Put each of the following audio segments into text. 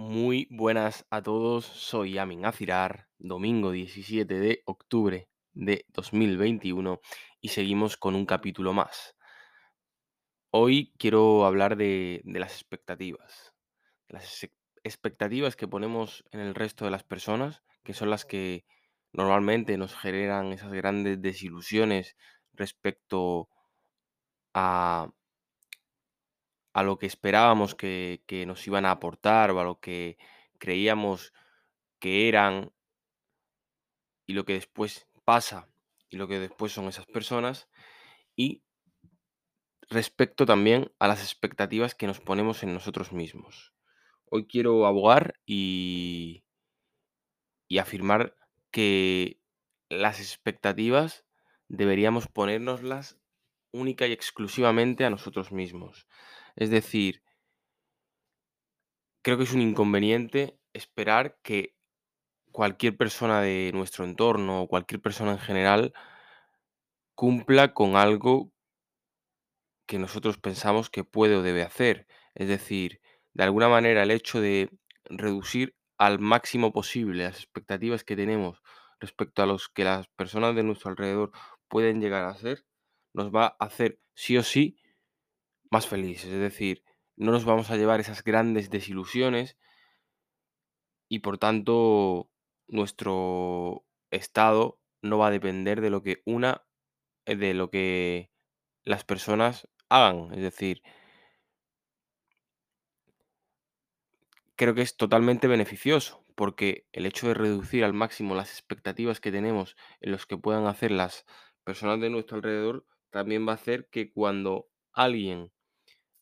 Muy buenas a todos, soy Amin Azirar, domingo 17 de octubre de 2021 y seguimos con un capítulo más. Hoy quiero hablar de, las expectativas, las ex- expectativas que ponemos en el resto de las personas, que son las que normalmente nos generan esas grandes desilusiones respecto a, a lo que esperábamos que, nos iban a aportar o a lo que creíamos que eran y lo que después pasa y lo que después son esas personas y respecto también a las expectativas que nos ponemos en nosotros mismos. Hoy quiero abogar y, y afirmar que las expectativas deberíamos ponérnoslas única y exclusivamente a nosotros mismos. Es decir, creo que es un inconveniente esperar que cualquier persona de nuestro entorno o cualquier persona en general cumpla con algo que nosotros pensamos que puede o debe hacer. Es decir, de alguna manera el hecho de reducir al máximo posible las expectativas que tenemos respecto a los que las personas de nuestro alrededor pueden llegar a ser, nos va a hacer sí o sí más felices. Es decir, no nos vamos a llevar esas grandes desilusiones y por tanto nuestro estado no va a depender de lo que una, eh, de lo que las personas hagan. Es decir, creo que es totalmente beneficioso, porque el hecho de reducir al máximo las expectativas que tenemos en los que puedan hacer las personas de nuestro alrededor, también va a hacer que cuando alguien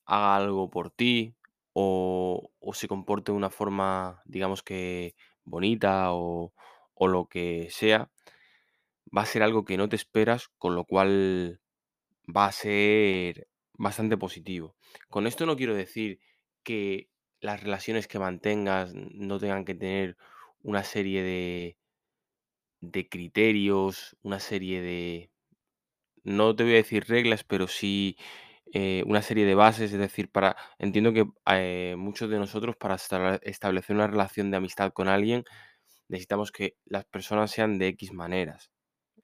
haga algo por ti o, o se comporte de una forma, digamos que bonita o, o lo que sea, va a ser algo que no te esperas, con lo cual va a ser bastante positivo. Con esto no quiero decir que las relaciones que mantengas no tengan que tener una serie de, de criterios, una serie de, no te voy a decir reglas, pero sí eh, una serie de bases. Es decir, para, entiendo que eh, muchos de nosotros para esta- establecer una relación de amistad con alguien necesitamos que las personas sean de X maneras.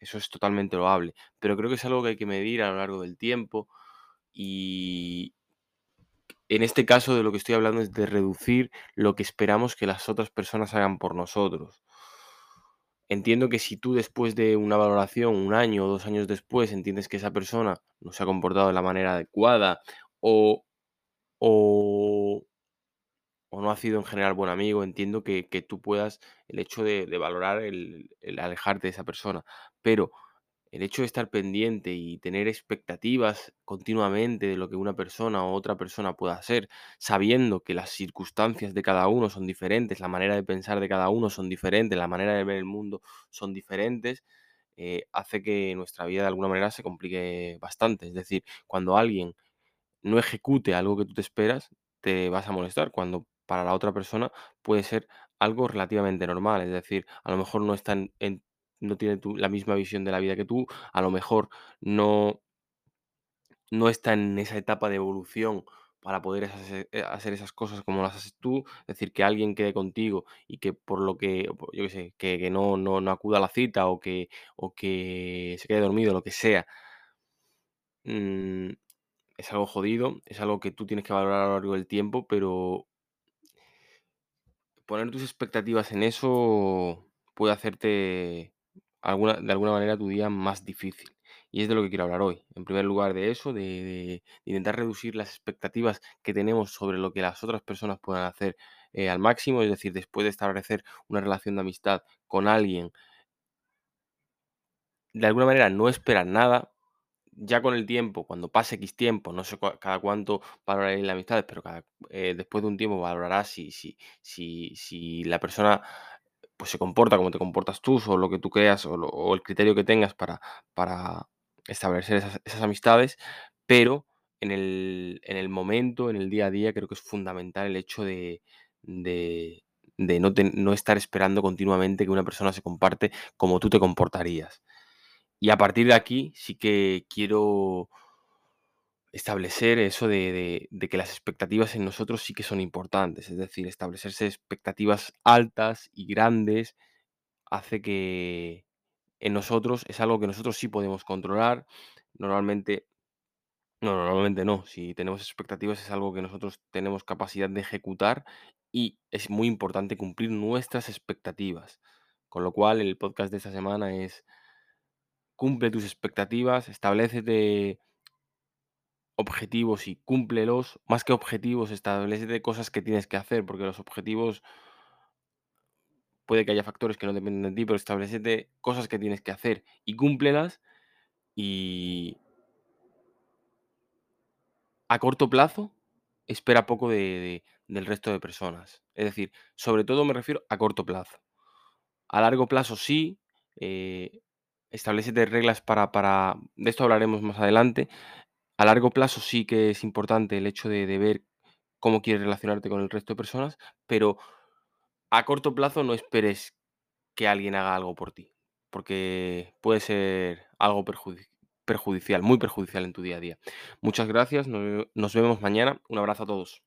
Eso es totalmente loable, pero creo que es algo que hay que medir a lo largo del tiempo y en este caso de lo que estoy hablando es de reducir lo que esperamos que las otras personas hagan por nosotros. Entiendo que si tú después de una valoración, un año o dos años después, entiendes que esa persona no se ha comportado de la manera adecuada o, o, o no ha sido en general buen amigo, entiendo que, que tú puedas, el hecho de, valorar el, el alejarte de esa persona, pero el hecho de estar pendiente y tener expectativas continuamente de lo que una persona o otra persona pueda hacer, sabiendo que las circunstancias de cada uno son diferentes, la manera de pensar de cada uno son diferentes, la manera de ver el mundo son diferentes, eh, hace que nuestra vida de alguna manera se complique bastante. Es decir, cuando alguien no ejecute algo que tú te esperas, te vas a molestar, cuando para la otra persona puede ser algo relativamente normal. Es decir, a lo mejor no está en, en- no tiene la misma visión de la vida que tú, a lo mejor no, no está en esa etapa de evolución para poder hacer, eh, hacer esas cosas como las haces tú. Es decir, que alguien quede contigo y que por lo que, yo qué sé, que, que no, no, no acuda a la cita o que, o que se quede dormido, lo que sea. mm, es algo jodido, es algo que tú tienes que valorar a lo largo del tiempo, pero poner tus expectativas en eso puede hacerte alguna, de alguna manera tu día más difícil. Y es de lo que quiero hablar hoy. En primer lugar, de eso, de, intentar reducir las expectativas que tenemos sobre lo que las otras personas puedan hacer eh, al máximo. Es decir, después de establecer una relación de amistad con alguien, de alguna manera no esperar nada, ya con el tiempo, cuando pase X tiempo, no sé cada cuánto valoraréis la amistad, pero cada, eh, después de un tiempo valorarás si, si, si, si la persona pues, se comporta como te comportas tú, o lo que tú creas, o, el criterio que tengas para, para establecer esas, amistades, pero en el, en el momento, en el día a día, creo que es fundamental el hecho de, de, no, no estar esperando continuamente que una persona se comparte como tú te comportarías. Y a partir de aquí sí que quiero establecer eso de de que las expectativas en nosotros sí que son importantes. Es decir, establecerse expectativas altas y grandes hace que en nosotros es algo que nosotros sí podemos controlar. Normalmente no, normalmente no. Si tenemos expectativas es algo que nosotros tenemos capacidad de ejecutar y es muy importante cumplir nuestras expectativas. Con lo cual, el podcast de esta semana es cumple tus expectativas, establécete objetivos y cúmplelos. Más que objetivos, establécete cosas que tienes que hacer, porque los objetivos puede que haya factores que no dependen de ti, pero establécete cosas que tienes que hacer y cúmplelas y a corto plazo espera poco de, de- del resto de personas. Es decir, sobre todo me refiero a corto plazo. A largo plazo sí, eh, establécete reglas para, para... De esto hablaremos más adelante. A largo plazo sí que es importante el hecho de, ver cómo quieres relacionarte con el resto de personas, pero a corto plazo no esperes que alguien haga algo por ti, porque puede ser algo perjudi- perjudicial, muy perjudicial en tu día a día. Muchas gracias, nos vemos mañana. Un abrazo a todos.